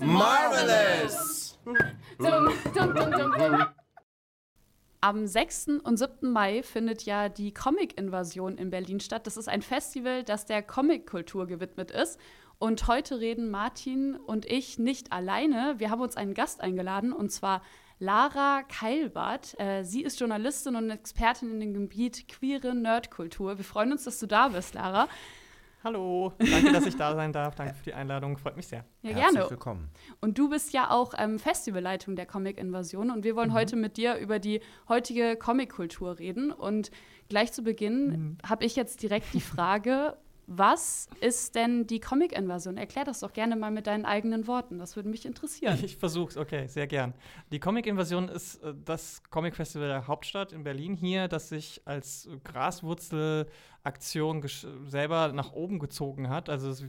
Marvelous! Am 6. und 7. Mai findet ja die Comic-Invasion in Berlin statt. Das ist ein Festival, das der Comic-Kultur gewidmet ist. Und heute reden Martin und ich nicht alleine. Wir haben uns einen Gast eingeladen, und zwar Lara Keilbart. Äh, sie ist Journalistin und Expertin in dem Gebiet queere Nerdkultur. Wir freuen uns, dass du da bist, Lara. Hallo, danke, dass ich da sein darf. Danke für die Einladung, freut mich sehr. Ja, Herzlich gerne. willkommen. Und du bist ja auch ähm, Festivalleitung der Comic-Invasion und wir wollen heute mit dir über die heutige Comic-Kultur reden. Und gleich zu Beginn habe ich jetzt direkt die Frage, was ist denn die Comic-Invasion? Erklär das doch gerne mal mit deinen eigenen Worten. Das würde mich interessieren. Ich versuch's, okay, sehr gern. Die Comic-Invasion ist äh, das Comic-Festival der Hauptstadt in Berlin hier, das sich als Graswurzelaktion selber nach oben gezogen hat. Also es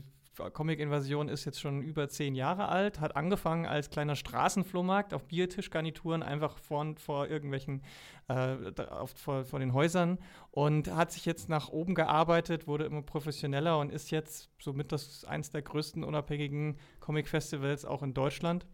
Comic-Invasion ist jetzt schon über zehn Jahre alt, hat angefangen als kleiner Straßenflohmarkt auf Biertischgarnituren, einfach vor, vor irgendwelchen, äh, auf, vor, vor den Häusern und hat sich jetzt nach oben gearbeitet, wurde immer professioneller und ist jetzt somit das eins der größten unabhängigen Comic-Festivals auch in Deutschland,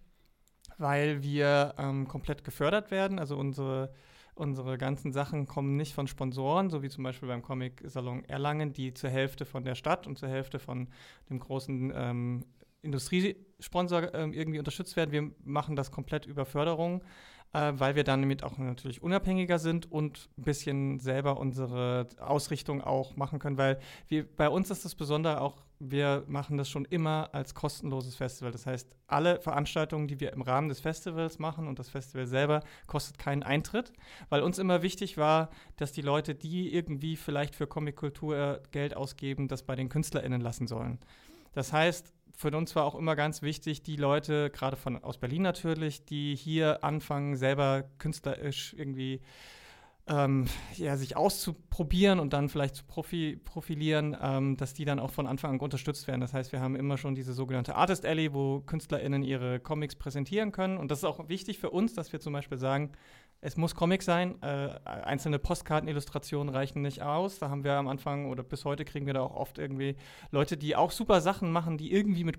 weil wir ähm, komplett gefördert werden. Also unsere Unsere ganzen Sachen kommen nicht von Sponsoren, so wie zum Beispiel beim Comic-Salon Erlangen, die zur Hälfte von der Stadt und zur Hälfte von dem großen ähm, Industriesponsor ähm, irgendwie unterstützt werden. Wir machen das komplett über Förderung, äh, weil wir dann damit auch natürlich unabhängiger sind und ein bisschen selber unsere Ausrichtung auch machen können, weil wir, bei uns ist das Besondere auch, wir machen das schon immer als kostenloses Festival. Das heißt, alle Veranstaltungen, die wir im Rahmen des Festivals machen und das Festival selber, kostet keinen Eintritt, weil uns immer wichtig war, dass die Leute, die irgendwie vielleicht für Comickultur Geld ausgeben, das bei den KünstlerInnen lassen sollen. Das heißt, für uns war auch immer ganz wichtig, die Leute, gerade von aus Berlin natürlich, die hier anfangen, selber künstlerisch irgendwie ähm, ja, sich auszuprobieren und dann vielleicht zu profi profilieren, ähm, dass die dann auch von Anfang an unterstützt werden. Das heißt, wir haben immer schon diese sogenannte Artist Alley, wo KünstlerInnen ihre Comics präsentieren können. Und das ist auch wichtig für uns, dass wir zum Beispiel sagen, es muss Comic sein. Äh, einzelne Postkartenillustrationen reichen nicht aus. Da haben wir am Anfang oder bis heute kriegen wir da auch oft irgendwie Leute, die auch super Sachen machen, die irgendwie mit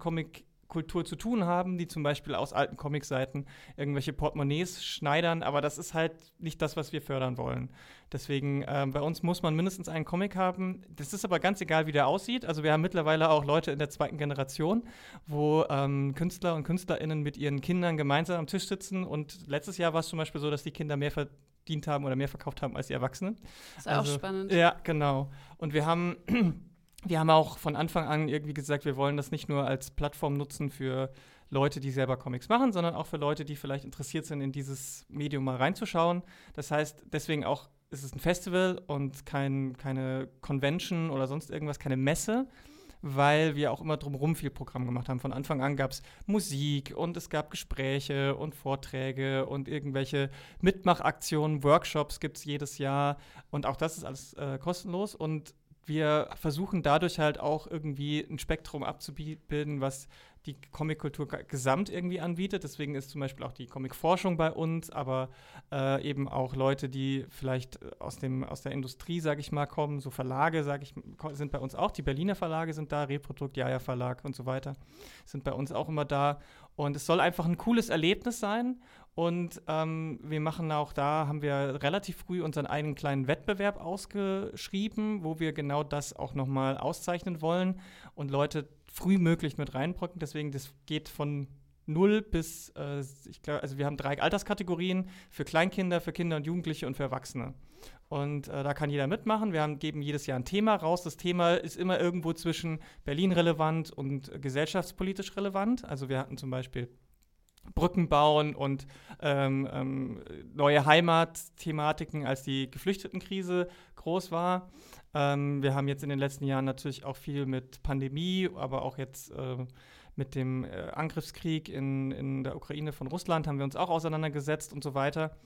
Comic-Kultur zu tun haben, die zum Beispiel aus alten Comicseiten irgendwelche Portemonnaies schneidern. Aber das ist halt nicht das, was wir fördern wollen. Deswegen, ähm, bei uns muss man mindestens einen Comic haben. Das ist aber ganz egal, wie der aussieht. Also wir haben mittlerweile auch Leute in der zweiten Generation, wo ähm, Künstler und KünstlerInnen mit ihren Kindern gemeinsam am Tisch sitzen. Und letztes Jahr war es zum Beispiel so, dass die Kinder mehr verdient haben oder mehr verkauft haben als die Erwachsenen. Das ist auch spannend. Ja, genau. Und wir haben, wir haben auch von Anfang an irgendwie gesagt, wir wollen das nicht nur als Plattform nutzen für Leute, die selber Comics machen, sondern auch für Leute, die vielleicht interessiert sind, in dieses Medium mal reinzuschauen. Das heißt, deswegen auch ist es ein Festival und kein, keine Convention oder sonst irgendwas, keine Messe, weil wir auch immer drumherum viel Programm gemacht haben. Von Anfang an gab es Musik und es gab Gespräche und Vorträge und irgendwelche Mitmachaktionen, Workshops gibt es jedes Jahr und auch das ist alles äh, kostenlos und wir versuchen dadurch halt auch irgendwie ein Spektrum abzubilden, was die Comickultur gesamt irgendwie anbietet. Deswegen ist zum Beispiel auch die Comicforschung bei uns, aber äh, eben auch Leute, die vielleicht aus, dem, aus der Industrie, sage ich mal, kommen, so Verlage, sage ich, sind bei uns auch. Die Berliner Verlage sind da, Reprodukt, Jaja Verlag und so weiter, sind bei uns auch immer da. Und es soll einfach ein cooles Erlebnis sein. Und ähm, wir machen auch da, haben wir relativ früh unseren eigenen kleinen Wettbewerb ausgeschrieben, wo wir genau das auch nochmal auszeichnen wollen und Leute früh möglich mit reinbrücken. Deswegen, das geht von null bis, äh, ich glaube, also wir haben drei Alterskategorien für Kleinkinder, für Kinder und Jugendliche und für Erwachsene. Und äh, da kann jeder mitmachen. Wir haben, geben jedes Jahr ein Thema raus. Das Thema ist immer irgendwo zwischen Berlin relevant und gesellschaftspolitisch relevant. Also wir hatten zum Beispiel Brücken bauen und ähm, ähm, neue Heimatthematiken, als die Geflüchtetenkrise groß war. Ähm, wir haben jetzt in den letzten Jahren natürlich auch viel mit Pandemie, aber auch jetzt äh, mit dem äh, Angriffskrieg in, in der Ukraine von Russland haben wir uns auch auseinandergesetzt und so weiter.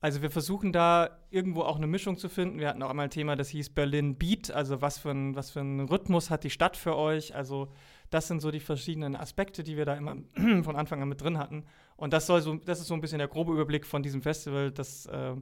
Also wir versuchen da irgendwo auch eine Mischung zu finden. Wir hatten auch einmal ein Thema, das hieß Berlin Beat, also was für ein, was für ein Rhythmus hat die Stadt für euch? Also Das sind so die verschiedenen Aspekte, die wir da immer von Anfang an mit drin hatten. Und das soll so, das ist so ein bisschen der grobe Überblick von diesem Festival, dass äh,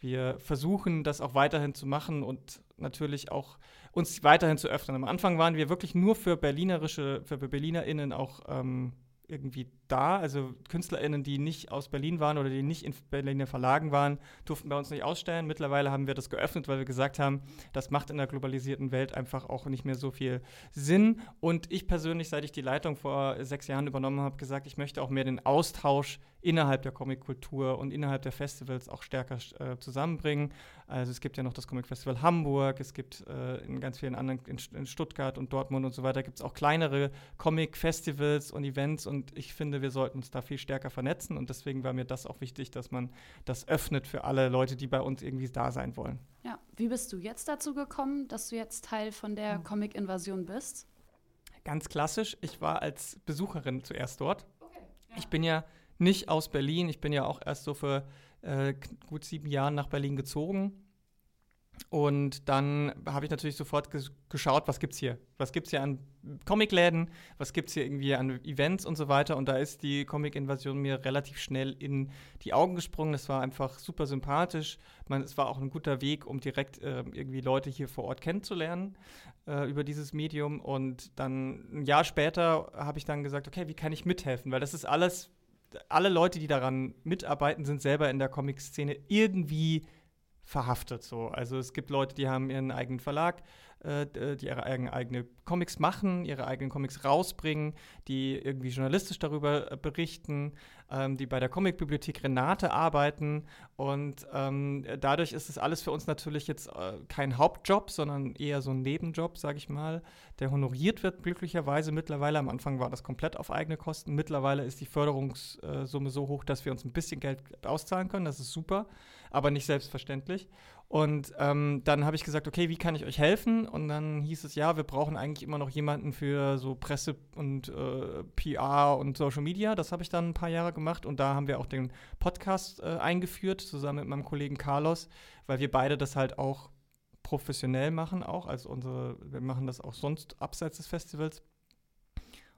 wir versuchen, das auch weiterhin zu machen und natürlich auch uns weiterhin zu öffnen. Am Anfang waren wir wirklich nur für berlinerische, für BerlinerInnen auch ähm, irgendwie da. Also KünstlerInnen, die nicht aus Berlin waren oder die nicht in Berliner Verlagen waren, durften bei uns nicht ausstellen. Mittlerweile haben wir das geöffnet, weil wir gesagt haben, das macht in der globalisierten Welt einfach auch nicht mehr so viel Sinn. Und ich persönlich, seit ich die Leitung vor sechs Jahren übernommen habe, gesagt, ich möchte auch mehr den Austausch innerhalb der Comickultur und innerhalb der Festivals auch stärker äh, zusammenbringen. Also es gibt ja noch das Comic Festival Hamburg, es gibt äh, in ganz vielen anderen, in, in, Stuttgart und Dortmund und so weiter, gibt es auch kleinere Comic-Festivals und Events und ich finde, wir sollten uns da viel stärker vernetzen und deswegen war mir das auch wichtig, dass man das öffnet für alle Leute, die bei uns irgendwie da sein wollen. Ja, wie bist du jetzt dazu gekommen, dass du jetzt Teil von der hm. Comic-Invasion bist? Ganz klassisch, ich war als Besucherin zuerst dort. Okay, ja. Ich bin ja nicht aus Berlin. Ich bin ja auch erst so für äh, gut sieben Jahre nach Berlin gezogen. Und dann habe ich natürlich sofort ges geschaut, was gibt es hier? Was gibt es hier an Comicläden? Was gibt es hier irgendwie an Events und so weiter? Und da ist die Comic-Invasion mir relativ schnell in die Augen gesprungen. Es war einfach super sympathisch. Man, es war auch ein guter Weg, um direkt äh, irgendwie Leute hier vor Ort kennenzulernen äh, über dieses Medium. Und dann ein Jahr später habe ich dann gesagt, okay, wie kann ich mithelfen? Weil das ist alles alle Leute, die daran mitarbeiten, sind selber in der Comic-Szene irgendwie verhaftet. So. Also es gibt Leute, die haben ihren eigenen Verlag, äh, äh die ihre eigene, eigene Comics machen, ihre eigenen Comics rausbringen, die irgendwie journalistisch darüber äh, berichten, ähm, die bei der Comicbibliothek Renate arbeiten. Und ähm, dadurch ist es alles für uns natürlich jetzt äh, kein Hauptjob, sondern eher so ein Nebenjob, sage ich mal, der honoriert wird glücklicherweise mittlerweile. Am Anfang war das komplett auf eigene Kosten. Mittlerweile ist die Förderungssumme so hoch, dass wir uns ein bisschen Geld auszahlen können. Das ist super, aber nicht selbstverständlich. Und ähm, dann habe ich gesagt, okay, wie kann ich euch helfen? Und dann hieß es, ja, wir brauchen eigentlich immer noch jemanden für so Presse und äh, PR und Social Media. Das habe ich dann ein paar Jahre gemacht und da haben wir auch den Podcast äh, eingeführt, zusammen mit meinem Kollegen Carlos, weil wir beide das halt auch professionell machen, auch. Also unsere, wir machen das auch sonst abseits des Festivals.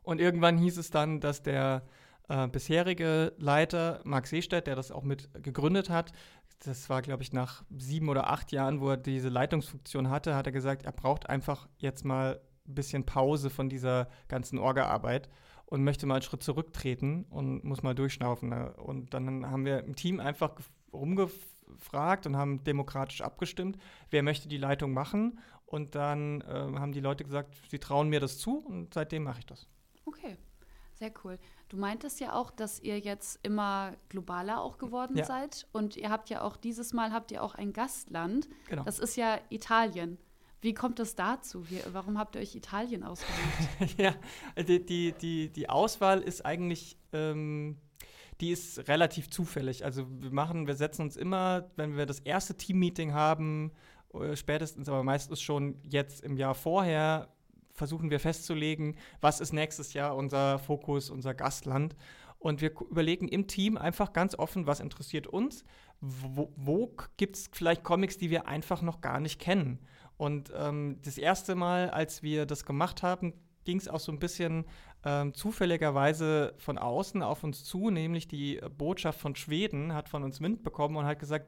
Und irgendwann hieß es dann, dass der äh, bisherige Leiter, Marc Seestedt, der das auch mit gegründet hat, das war, glaube ich, nach sieben oder acht Jahren, wo er diese Leitungsfunktion hatte, hat er gesagt, er braucht einfach jetzt mal ein bisschen Pause von dieser ganzen Orga-Arbeit und möchte mal einen Schritt zurücktreten und muss mal durchschnaufen. Ne? Und dann haben wir im Team einfach rumgefragt und haben demokratisch abgestimmt, wer möchte die Leitung machen. Und dann äh, haben die Leute gesagt, sie trauen mir das zu und seitdem mache ich das. Okay, sehr cool. Du meintest ja auch, dass ihr jetzt immer globaler auch geworden ja. seid und ihr habt ja auch dieses Mal habt ihr auch ein Gastland. Genau. Das ist ja Italien. Wie kommt es dazu? Wie, warum habt ihr euch Italien ausgesucht? ja, die, die, die, die Auswahl ist eigentlich, ähm, die ist relativ zufällig. Also wir machen, wir setzen uns immer, wenn wir das erste Teammeeting haben, äh, spätestens, aber meistens schon jetzt im Jahr vorher, versuchen wir festzulegen, was ist nächstes Jahr unser Fokus, unser Gastland. Und wir überlegen im Team einfach ganz offen, was interessiert uns. Wo, wo gibt es vielleicht Comics, die wir einfach noch gar nicht kennen? Und ähm, das erste Mal, als wir das gemacht haben, ging es auch so ein bisschen ähm, zufälligerweise von außen auf uns zu, nämlich die Botschaft von Schweden hat von uns Wind bekommen und hat gesagt,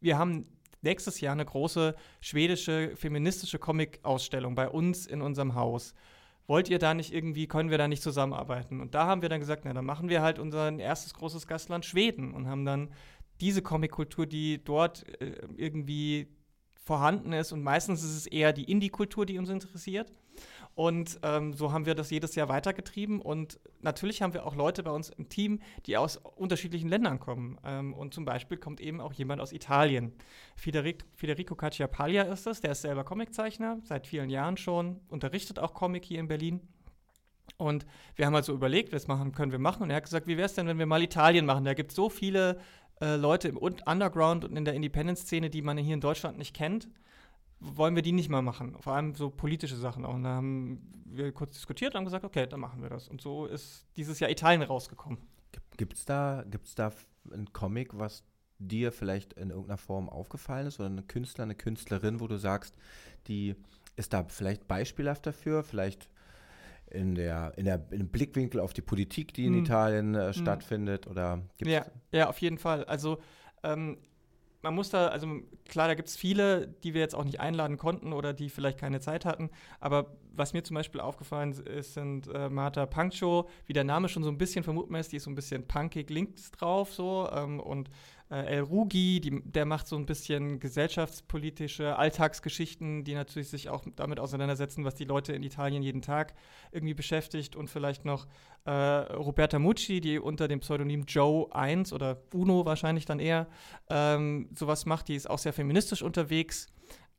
wir haben nächstes Jahr eine große schwedische feministische Comic-Ausstellung bei uns in unserem Haus. Wollt ihr da nicht irgendwie, können wir da nicht zusammenarbeiten? Und da haben wir dann gesagt, na, dann machen wir halt unser erstes großes Gastland Schweden und haben dann diese Comic-Kultur, die dort äh, irgendwie vorhanden ist. Und meistens ist es eher die Indie-Kultur, die uns interessiert. Und ähm, so haben wir das jedes Jahr weitergetrieben. Und natürlich haben wir auch Leute bei uns im Team, die aus unterschiedlichen Ländern kommen. Ähm, und zum Beispiel kommt eben auch jemand aus Italien. Federico, Federico Cacciapaglia ist es, der ist selber Comiczeichner, seit vielen Jahren schon, unterrichtet auch Comic hier in Berlin. Und wir haben also überlegt, was machen, können wir machen. Und er hat gesagt, wie wäre es denn, wenn wir mal Italien machen? Da gibt es so viele äh, Leute im Underground und in der Independent-Szene, die man hier in Deutschland nicht kennt. Wollen wir die nicht mal machen? Vor allem so politische Sachen auch. Und da haben wir kurz diskutiert und haben gesagt, okay, dann machen wir das. Und so ist dieses Jahr Italien rausgekommen. Gibt es da, gibt's da ein Comic, was dir vielleicht in irgendeiner Form aufgefallen ist oder eine Künstler, eine Künstlerin, wo du sagst, die ist da vielleicht beispielhaft dafür, vielleicht in der, in der dem Blickwinkel auf die Politik, die in Hm. Italien äh, Hm. stattfindet? Oder Ja, ja, auf jeden Fall. Also ähm, man muss da, also klar, da gibt es viele, die wir jetzt auch nicht einladen konnten oder die vielleicht keine Zeit hatten. Aber was mir zum Beispiel aufgefallen ist, sind äh, Marta Pancho, wie der Name schon so ein bisschen vermuten lässt, die ist so ein bisschen punkig links drauf so. Ähm, und äh, El Rugi, die, der macht so ein bisschen gesellschaftspolitische Alltagsgeschichten, die natürlich sich auch damit auseinandersetzen, was die Leute in Italien jeden Tag irgendwie beschäftigt. Und vielleicht noch äh, Roberta Mucci, die unter dem Pseudonym Joe 1 oder Uno wahrscheinlich dann eher ähm, sowas macht. Die ist auch sehr feministisch unterwegs.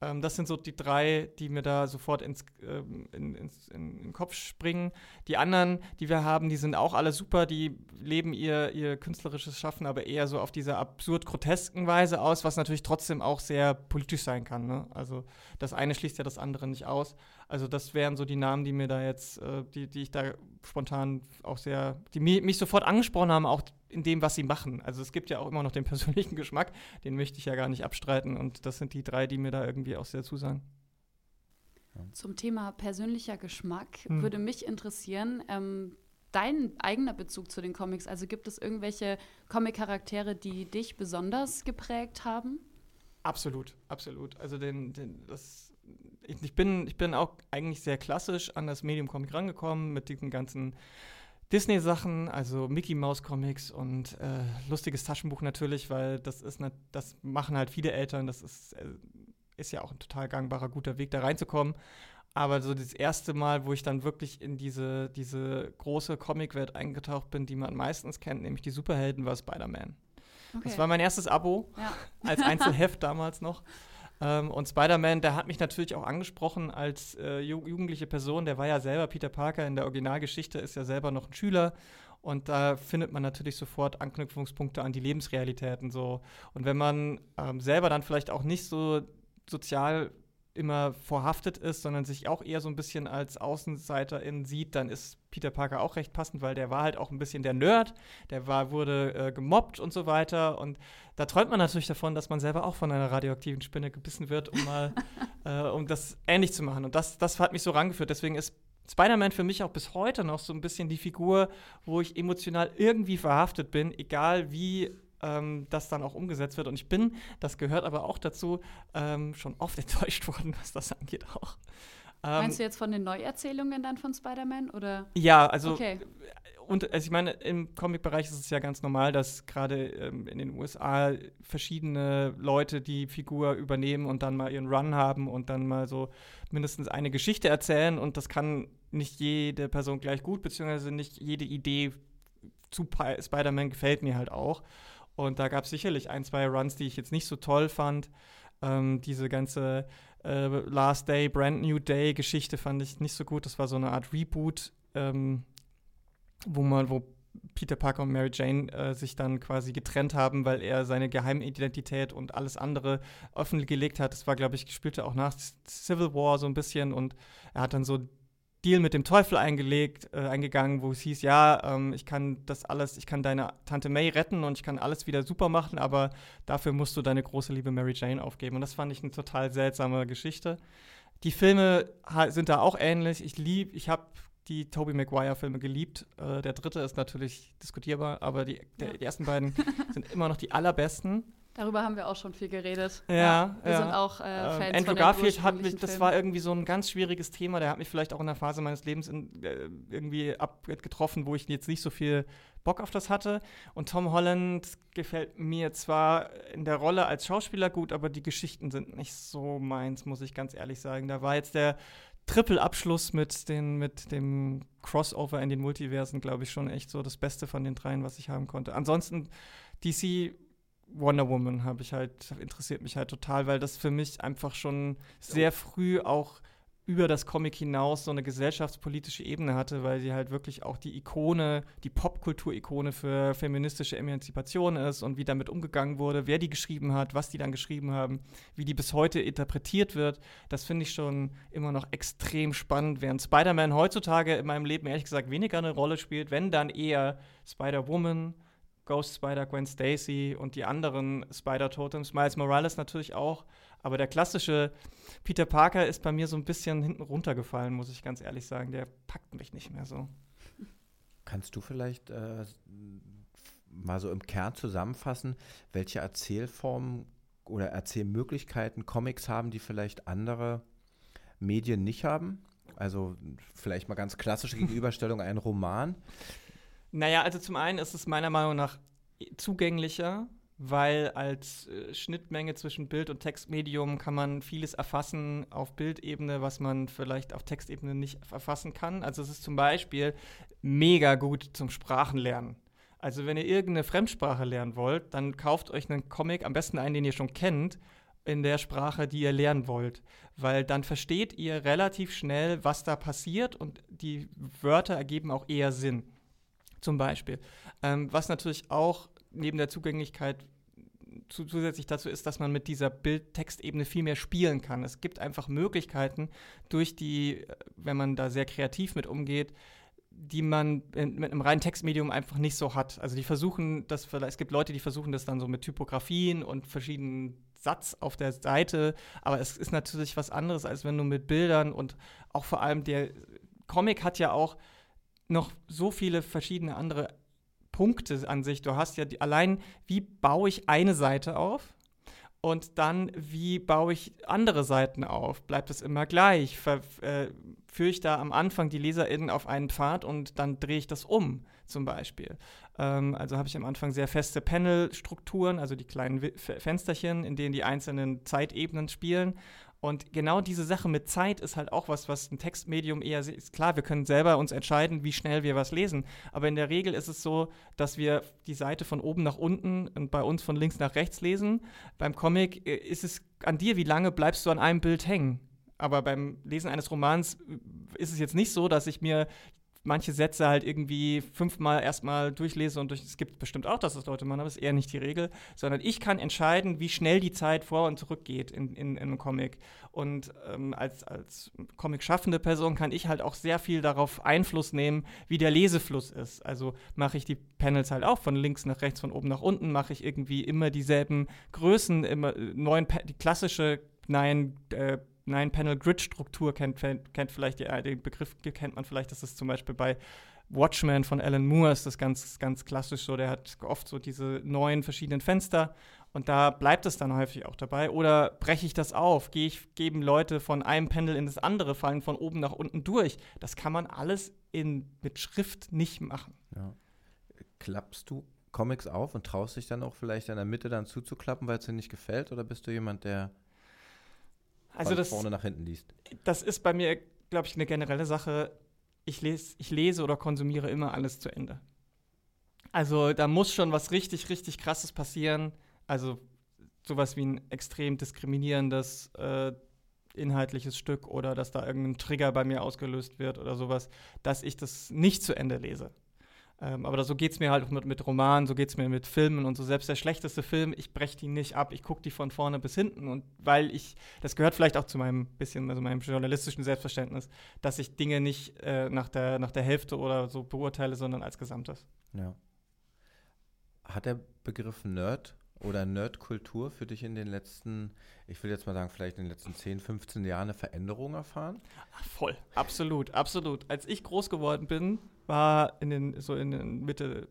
Ähm, das sind so die drei, die mir da sofort ins, ähm, in, ins, in, in den Kopf springen. Die anderen, die wir haben, die sind auch alle super. Die leben ihr, ihr künstlerisches Schaffen aber eher so auf diese absurd-grotesken Weise aus, was natürlich trotzdem auch sehr politisch sein kann. Ne? Also das eine schließt ja das andere nicht aus. Also das wären so die Namen, die mir da jetzt, äh, die, die ich da spontan auch sehr, die mi mich sofort angesprochen haben, auch in dem, was sie machen. Also es gibt ja auch immer noch den persönlichen Geschmack, den möchte ich ja gar nicht abstreiten. Und das sind die drei, die mir da irgendwie auch sehr zusagen. Zum Thema persönlicher Geschmack Hm. würde mich interessieren, ähm, dein eigener Bezug zu den Comics. Also gibt es irgendwelche Comic-Charaktere, die dich besonders geprägt haben? Absolut, absolut. Also den, den, das, ich, bin, ich bin auch eigentlich sehr klassisch an das Medium Comic rangekommen mit diesen ganzen Disney-Sachen, also Mickey Mouse Comics und äh, lustiges Taschenbuch natürlich, weil das ist ne, das machen halt viele Eltern, das ist, äh, ist ja auch ein total gangbarer, guter Weg, da reinzukommen. Aber so das erste Mal, wo ich dann wirklich in diese, diese große Comicwelt eingetaucht bin, die man meistens kennt, nämlich die Superhelden, war Spider-Man. Okay. Das war mein erstes Abo ja. als Einzelheft damals noch. Ähm, und Spider-Man, der hat mich natürlich auch angesprochen als äh, ju jugendliche Person. Der war ja selber Peter Parker in der Originalgeschichte, ist ja selber noch ein Schüler. Und da findet man natürlich sofort Anknüpfungspunkte an die Lebensrealitäten so. Und wenn man ähm, selber dann vielleicht auch nicht so sozial immer vorhaftet ist, sondern sich auch eher so ein bisschen als Außenseiterin sieht, dann ist Peter Parker auch recht passend, weil der war halt auch ein bisschen der Nerd, der war, wurde äh, gemobbt und so weiter. Und da träumt man natürlich davon, dass man selber auch von einer radioaktiven Spinne gebissen wird, um mal, äh, um das ähnlich zu machen. Und das, das hat mich so rangeführt. Deswegen ist Spider-Man für mich auch bis heute noch so ein bisschen die Figur, wo ich emotional irgendwie verhaftet bin, egal wie ähm, das dann auch umgesetzt wird. Und ich bin, das gehört aber auch dazu, ähm, schon oft enttäuscht worden, was das angeht auch. Ähm, Meinst du jetzt von den Neuerzählungen dann von Spider-Man oder? Ja, also Okay. und also ich meine, im Comic-Bereich ist es ja ganz normal, dass gerade ähm, in den USA verschiedene Leute die Figur übernehmen und dann mal ihren Run haben und dann mal so mindestens eine Geschichte erzählen und das kann nicht jede Person gleich gut, beziehungsweise nicht jede Idee zu Pi- Spider-Man gefällt mir halt auch. Und da gab es sicherlich ein, zwei Runs, die ich jetzt nicht so toll fand. Ähm, diese ganze äh, Last Day, Brand New Day Geschichte fand ich nicht so gut. Das war so eine Art Reboot, ähm, wo man, wo Peter Parker und Mary Jane äh, sich dann quasi getrennt haben, weil er seine Geheimidentität und alles andere offen gelegt hat. Das war, glaube ich, spielte auch nach Civil War so ein bisschen und er hat dann so Deal mit dem Teufel eingelegt, äh, eingegangen, wo es hieß, ja, ähm, ich kann das alles, ich kann deine Tante May retten und ich kann alles wieder super machen, aber dafür musst du deine große Liebe Mary Jane aufgeben. Und das fand ich eine total seltsame Geschichte. Die Filme sind da auch ähnlich. Ich lieb, ich habe die Tobey Maguire Filme geliebt. Äh, der dritte ist natürlich diskutierbar, aber die, der, Ja. die ersten beiden sind immer noch die allerbesten. Darüber haben wir auch schon viel geredet. Ja, wir ja. sind auch äh, Ähm, Fans Andrew von den Garfield hat mich, das Filmen. war irgendwie so ein ganz schwieriges Thema. Der hat mich vielleicht auch in der Phase meines Lebens in, äh, irgendwie abgetroffen, wo ich jetzt nicht so viel Bock auf das hatte. Und Tom Holland gefällt mir zwar in der Rolle als Schauspieler gut, aber die Geschichten sind nicht so meins, muss ich ganz ehrlich sagen. Da war jetzt der Triple-Abschluss mit, den, mit dem Crossover in den Multiversen, glaube ich, schon echt so das Beste von den dreien, was ich haben konnte. Ansonsten DC Wonder Woman habe ich halt, interessiert mich halt total, weil das für mich einfach schon sehr früh auch über das Comic hinaus so eine gesellschaftspolitische Ebene hatte, weil sie halt wirklich auch die Ikone, die Popkultur-Ikone für feministische Emanzipation ist und wie damit umgegangen wurde, wer die geschrieben hat, was die dann geschrieben haben, wie die bis heute interpretiert wird. Das finde ich schon immer noch extrem spannend, während Spider-Man heutzutage in meinem Leben ehrlich gesagt weniger eine Rolle spielt, wenn dann eher Spider-Woman, Ghost Spider, Gwen Stacy und die anderen Spider-Totems. Miles Morales natürlich auch. Aber der klassische Peter Parker ist bei mir so ein bisschen hinten runtergefallen, muss ich ganz ehrlich sagen. Der packt mich nicht mehr so. Kannst du vielleicht äh, mal so im Kern zusammenfassen, welche Erzählformen oder Erzählmöglichkeiten Comics haben, die vielleicht andere Medien nicht haben? Also vielleicht mal ganz klassische Gegenüberstellung, ein Roman. Naja, also zum einen ist es meiner Meinung nach zugänglicher, weil als äh, Schnittmenge zwischen Bild- und Textmedium kann man vieles erfassen auf Bildebene, was man vielleicht auf Textebene nicht erfassen kann. Also es ist zum Beispiel mega gut zum Sprachenlernen. Also wenn ihr irgendeine Fremdsprache lernen wollt, dann kauft euch einen Comic, am besten einen, den ihr schon kennt, in der Sprache, die ihr lernen wollt. Weil dann versteht ihr relativ schnell, was da passiert und die Wörter ergeben auch eher Sinn. Zum Beispiel. Ähm, was natürlich auch neben der Zugänglichkeit zusätzlich dazu ist, dass man mit dieser Bild-Text-Ebene viel mehr spielen kann. Es gibt einfach Möglichkeiten durch die, wenn man da sehr kreativ mit umgeht, die man in, mit einem reinen Textmedium einfach nicht so hat. Also die versuchen das, es gibt Leute, die versuchen das dann so mit Typografien und verschiedenen Satz auf der Seite, aber es ist natürlich was anderes, als wenn du mit Bildern und auch vor allem der Comic hat ja auch noch so viele verschiedene andere Punkte an sich. Du hast ja die, allein, wie baue ich eine Seite auf? Und dann, wie baue ich andere Seiten auf? Bleibt es immer gleich? Ver, äh, führe ich da am Anfang die LeserInnen auf einen Pfad und dann drehe ich das um, zum Beispiel? Ähm, also habe ich am Anfang sehr feste Panel-Strukturen, also die kleinen Fensterchen, in denen die einzelnen Zeitebenen spielen. Und genau diese Sache mit Zeit ist halt auch was, was ein Textmedium eher ist. Klar, wir können selber uns entscheiden, wie schnell wir was lesen. Aber in der Regel ist es so, dass wir die Seite von oben nach unten und bei uns von links nach rechts lesen. Beim Comic äh, ist es an dir, wie lange bleibst du an einem Bild hängen. Aber beim Lesen eines Romans äh, ist es jetzt nicht so, dass ich mir manche Sätze halt irgendwie fünfmal erstmal durchlese und durch, es gibt bestimmt auch, dass das Leute machen, aber ist eher nicht die Regel, sondern ich kann entscheiden, wie schnell die Zeit vor und zurück geht in, in, in einem Comic. Und ähm, als, als Comic-schaffende Person kann ich halt auch sehr viel darauf Einfluss nehmen, wie der Lesefluss ist. Also mache ich die Panels halt auch von links nach rechts, von oben nach unten, mache ich irgendwie immer dieselben Größen, immer äh, neuen, die klassische Nein, äh, Nine-Panel-Grid-Struktur kennt, kennt vielleicht die, äh, den Begriff kennt man vielleicht, das ist zum Beispiel bei Watchmen von Alan Moore ist das ganz, ganz klassisch so. Der hat oft so diese neun verschiedenen Fenster und da bleibt es dann häufig auch dabei. Oder breche ich das auf? Gehe ich, geben Leute von einem Panel in das andere, fallen von oben nach unten durch. Das kann man alles in, mit Schrift nicht machen. Ja. Klappst du Comics auf und traust dich dann auch vielleicht in der Mitte dann zuzuklappen, weil es dir nicht gefällt? Oder bist du jemand, der also das, vorne nach hinten liest. Das ist bei mir, glaube ich, eine generelle Sache. Ich lese, ich lese oder konsumiere immer alles zu Ende. Also da muss schon was richtig, richtig krasses passieren. Also sowas wie ein extrem diskriminierendes äh, inhaltliches Stück oder dass da irgendein Trigger bei mir ausgelöst wird oder sowas, dass ich das nicht zu Ende lese. Ähm, aber so geht es mir halt auch mit, mit Romanen, so geht es mir mit Filmen und so. Selbst der schlechteste Film, ich breche die nicht ab, ich gucke die von vorne bis hinten. Und weil ich, das gehört vielleicht auch zu meinem bisschen, also meinem journalistischen Selbstverständnis, dass ich Dinge nicht äh, nach, der, nach der Hälfte oder so beurteile, sondern als Gesamtes. Ja. Hat der Begriff Nerd oder Nerdkultur für dich in den letzten, ich will jetzt mal sagen, vielleicht in den letzten 10, 15 Jahren eine Veränderung erfahren? Voll, absolut, absolut. Als ich groß geworden bin, war in den, so in den Mitte,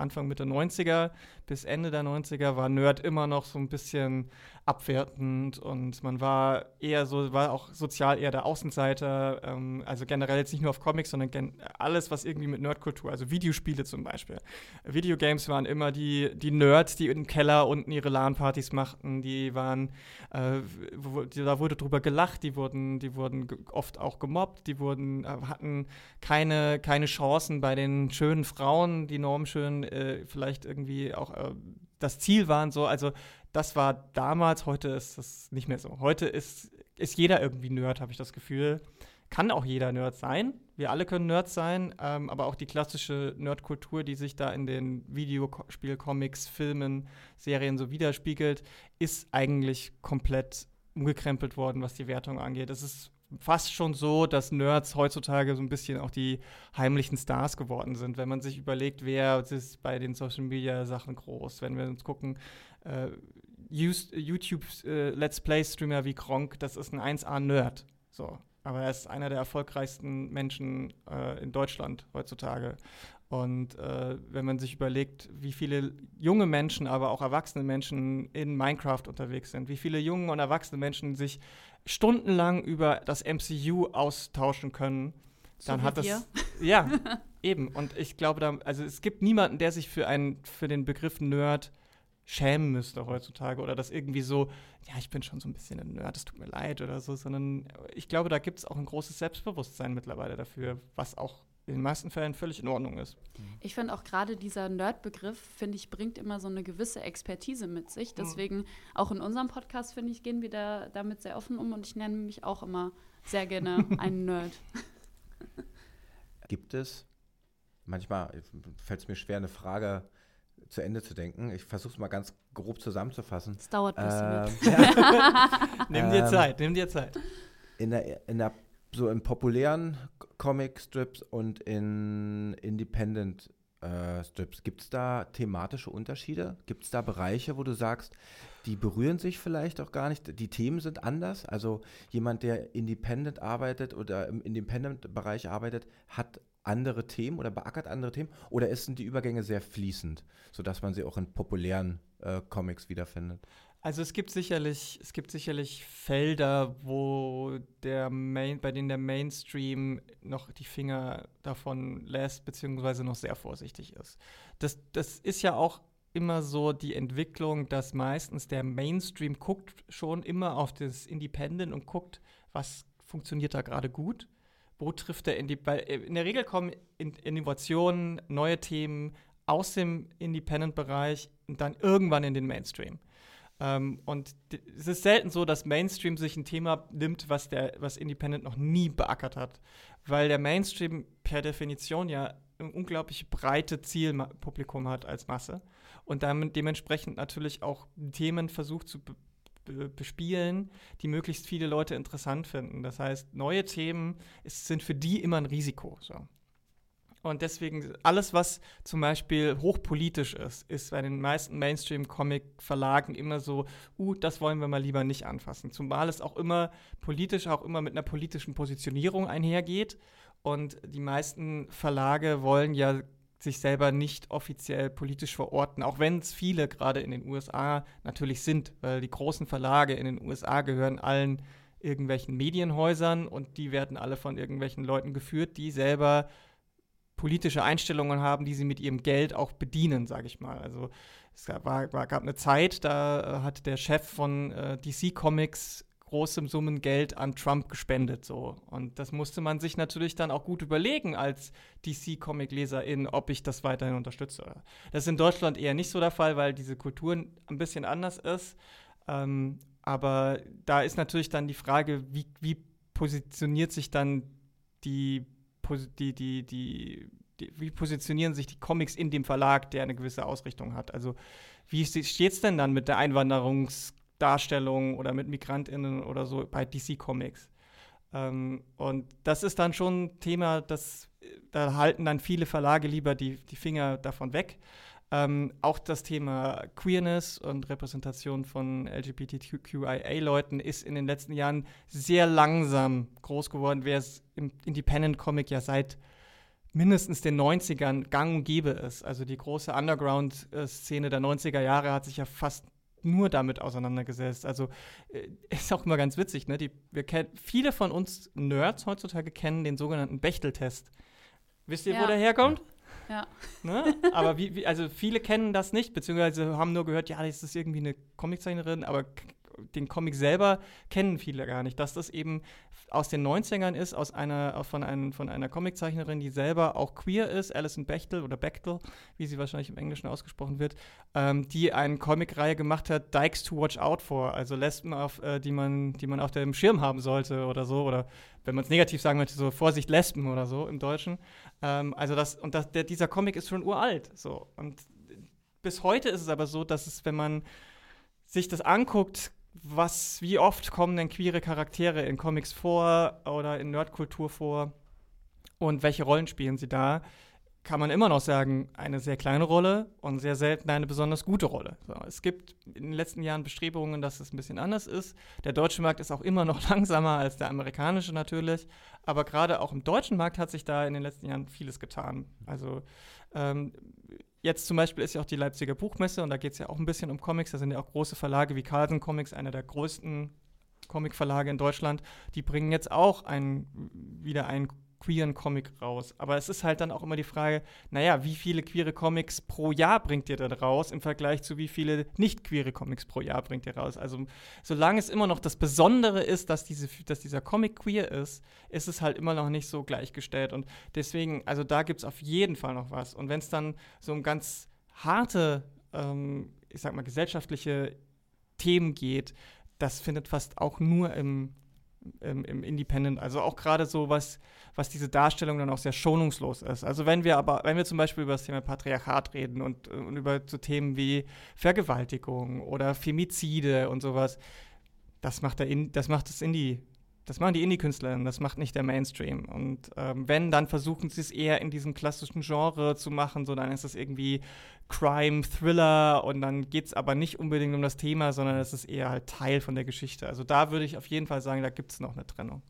Anfang Mitte 90er bis Ende der 90er war Nerd immer noch so ein bisschen abwertend und man war eher so, war auch sozial eher der Außenseiter, ähm, also generell jetzt nicht nur auf Comics, sondern alles, was irgendwie mit Nerdkultur, also Videospiele zum Beispiel. Videogames waren immer die, die Nerds, die im Keller unten ihre LAN-Partys machten, die waren, äh, wo, die, da wurde drüber gelacht, die wurden, die wurden oft auch gemobbt, die wurden, äh, hatten keine, keine Chancen bei den schönen Frauen, die normschön äh, vielleicht irgendwie auch äh, das Ziel waren, so, also das war damals, heute ist das nicht mehr so. Heute ist, ist jeder irgendwie Nerd, habe ich das Gefühl. Kann auch jeder Nerd sein. Wir alle können Nerds sein, ähm, aber auch die klassische Nerdkultur, die sich da in den Videospiel-Comics, Filmen, Serien so widerspiegelt, ist eigentlich komplett umgekrempelt worden, was die Wertung angeht. Es ist fast schon so, dass Nerds heutzutage so ein bisschen auch die heimlichen Stars geworden sind. Wenn man sich überlegt, wer ist bei den Social Media Sachen groß, wenn wir uns gucken, äh, YouTube äh, Let's Play Streamer wie Kronk, das ist ein 1A Nerd. So, aber er ist einer der erfolgreichsten Menschen äh, in Deutschland heutzutage. Und äh, wenn man sich überlegt, wie viele junge Menschen, aber auch erwachsene Menschen in Minecraft unterwegs sind, wie viele junge und erwachsene Menschen sich stundenlang über das MCU austauschen können, so dann hat das wir. ja eben. Und ich glaube, da, also es gibt niemanden, der sich für einen für den Begriff Nerd schämen müsste heutzutage oder das irgendwie so, ja, ich bin schon so ein bisschen ein Nerd, es tut mir leid oder so, sondern ich glaube, da gibt es auch ein großes Selbstbewusstsein mittlerweile dafür, was auch in den meisten Fällen völlig in Ordnung ist. Ich finde auch gerade dieser Nerd-Begriff, finde ich, bringt immer so eine gewisse Expertise mit sich. Deswegen auch in unserem Podcast, finde ich, gehen wir da damit sehr offen um und ich nenne mich auch immer sehr gerne einen Nerd. Gibt es, manchmal fällt es mir schwer, eine Frage zu Ende zu denken. Ich versuche es mal ganz grob zusammenzufassen. Es dauert ein bisschen. Ähm, ja. nimm dir ähm, Zeit, nimm dir Zeit. In der, in der so in populären Comic-Strips und in Independent äh, Strips, gibt es da thematische Unterschiede? Gibt es da Bereiche, wo du sagst, die berühren sich vielleicht auch gar nicht, die Themen sind anders? Also jemand, der Independent arbeitet oder im Independent-Bereich arbeitet, hat andere Themen oder beackert andere Themen? Oder sind die Übergänge sehr fließend, sodass man sie auch in populären äh, Comics wiederfindet? Also es gibt sicherlich, es gibt sicherlich Felder, wo der Main, bei denen der Mainstream noch die Finger davon lässt, beziehungsweise noch sehr vorsichtig ist. Das, das ist ja auch immer so die Entwicklung, dass meistens der Mainstream guckt schon immer auf das Independent und guckt, was funktioniert da gerade gut. Wo trifft der Indie Weil äh, in der Regel kommen Innovationen, neue Themen aus dem Independent-Bereich und dann irgendwann in den Mainstream. Ähm, und es ist selten so, dass Mainstream sich ein Thema nimmt, was der, was Independent noch nie beackert hat. Weil der Mainstream per Definition ja ein unglaublich breite Zielpublikum hat als Masse und damit dementsprechend natürlich auch Themen versucht zu bespielen, die möglichst viele Leute interessant finden. Das heißt, neue Themen ist, sind für die immer ein Risiko. So. Und deswegen, alles, was zum Beispiel hochpolitisch ist, ist bei den meisten Mainstream-Comic-Verlagen immer so, uh, das wollen wir mal lieber nicht anfassen. Zumal es auch immer politisch, auch immer mit einer politischen Positionierung einhergeht. Und die meisten Verlage wollen ja sich selber nicht offiziell politisch verorten, auch wenn es viele gerade in den USA natürlich sind, weil die großen Verlage in den USA gehören allen irgendwelchen Medienhäusern und die werden alle von irgendwelchen Leuten geführt, die selber politische Einstellungen haben, die sie mit ihrem Geld auch bedienen, sage ich mal. Also es gab, war, war, gab eine Zeit, da äh, hat der Chef von äh, DC Comics große Summen Geld an Trump gespendet. So. Und das musste man sich natürlich dann auch gut überlegen als DC-Comic-Leserin, ob ich das weiterhin unterstütze. Das ist in Deutschland eher nicht so der Fall, weil diese Kultur ein bisschen anders ist. Ähm, aber da ist natürlich dann die Frage, wie, wie positioniert sich dann die die, die, die, die, wie positionieren sich die Comics in dem Verlag, der eine gewisse Ausrichtung hat? Also wie steht es denn dann mit der Einwanderungsdarstellung oder mit MigrantInnen oder so bei DC Comics? Ähm, und das ist dann schon ein Thema, das, da halten dann viele Verlage lieber die, die Finger davon weg. Ähm, auch das Thema Queerness und Repräsentation von LGBTQIA-Leuten ist in den letzten Jahren sehr langsam groß geworden, wer es im Independent-Comic ja seit mindestens den 90ern gang und gäbe ist. Also die große Underground-Szene der 90er Jahre hat sich ja fast nur damit auseinandergesetzt. Also äh, ist auch immer ganz witzig, ne? Die, wir kennen, viele von uns Nerds heutzutage kennen den sogenannten Bechtel-Test. Wisst ihr, ja. wo der herkommt? Ja. Ne? Aber wie, wie, also viele kennen das nicht, beziehungsweise haben nur gehört, ja, das ist irgendwie eine Comiczeichnerin, aber den Comic selber kennen viele gar nicht, dass das eben aus den 90ern ist, aus einer, von, ein, von einer Comiczeichnerin, die selber auch queer ist, Alison Bechtel oder Bechtel, wie sie wahrscheinlich im Englischen ausgesprochen wird, ähm, die eine Comicreihe gemacht hat, Dykes to Watch Out for, also Lesben, auf, äh, die, man, die man auf dem Schirm haben sollte oder so, oder wenn man es negativ sagen möchte, so Vorsicht Lesben oder so im Deutschen. Ähm, also das, und das, der, dieser Comic ist schon uralt, so. Und bis heute ist es aber so, dass es, wenn man sich das anguckt, was, wie oft kommen denn queere Charaktere in Comics vor oder in Nerdkultur vor und welche Rollen spielen sie da? Kann man immer noch sagen, eine sehr kleine Rolle und sehr selten eine besonders gute Rolle. So, es gibt in den letzten Jahren Bestrebungen, dass es ein bisschen anders ist. Der deutsche Markt ist auch immer noch langsamer als der amerikanische natürlich, aber gerade auch im deutschen Markt hat sich da in den letzten Jahren vieles getan. Also ähm, jetzt zum Beispiel ist ja auch die Leipziger Buchmesse und da geht es ja auch ein bisschen um Comics. Da sind ja auch große Verlage wie Carlsen Comics, einer der größten Comicverlage in Deutschland. Die bringen jetzt auch ein, wieder einen queeren Comic raus. Aber es ist halt dann auch immer die Frage, naja, wie viele queere Comics pro Jahr bringt ihr dann raus im Vergleich zu wie viele nicht queere Comics pro Jahr bringt ihr raus? Also solange es immer noch das Besondere ist, dass, diese, dass dieser Comic queer ist, ist es halt immer noch nicht so gleichgestellt. Und deswegen, also da gibt es auf jeden Fall noch was. Und wenn es dann so um ganz harte, ähm, ich sag mal, gesellschaftliche Themen geht, das findet fast auch nur im im, im Independent. Also auch gerade so, was, was diese Darstellung dann auch sehr schonungslos ist. Also wenn wir aber, wenn wir zum Beispiel über das Thema Patriarchat reden und, und über so Themen wie Vergewaltigung oder Femizide und sowas, das macht, der In, das macht das Indie das machen die Indie-Künstlerinnen, das macht nicht der Mainstream. Und ähm, wenn, dann versuchen sie es eher in diesem klassischen Genre zu machen, so dann ist es irgendwie Crime, Thriller und dann geht es aber nicht unbedingt um das Thema, sondern es ist eher halt Teil von der Geschichte. Also da würde ich auf jeden Fall sagen, da gibt es noch eine Trennung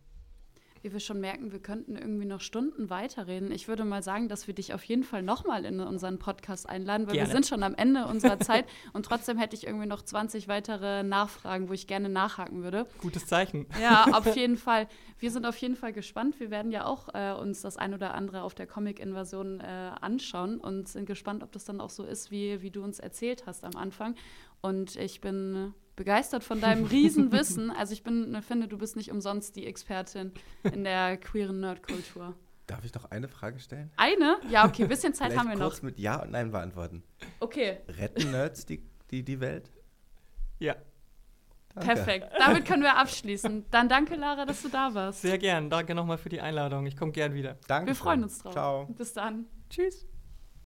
wie wir schon merken, wir könnten irgendwie noch Stunden weiterreden. Ich würde mal sagen, dass wir dich auf jeden Fall nochmal in unseren Podcast einladen, weil gerne. wir sind schon am Ende unserer Zeit und trotzdem hätte ich irgendwie noch 20 weitere Nachfragen, wo ich gerne nachhaken würde. Gutes Zeichen. Ja, auf jeden Fall. Wir sind auf jeden Fall gespannt. Wir werden ja auch äh, uns das ein oder andere auf der Comic-Invasion äh, anschauen und sind gespannt, ob das dann auch so ist, wie, wie du uns erzählt hast am Anfang. Und ich bin begeistert von deinem Riesenwissen. Also ich bin, finde, du bist nicht umsonst die Expertin in der queeren Nerdkultur. Darf ich noch eine Frage stellen? Eine? Ja, okay, ein bisschen Zeit haben wir noch. kurz mit Ja und Nein beantworten. Okay. Retten Nerds die, die, die Welt? Ja. Danke. Perfekt. Damit können wir abschließen. Dann danke, Lara, dass du da warst. Sehr gern. Danke nochmal für die Einladung. Ich komme gern wieder. Danke. Wir freuen uns drauf. Ciao. Bis dann. Tschüss.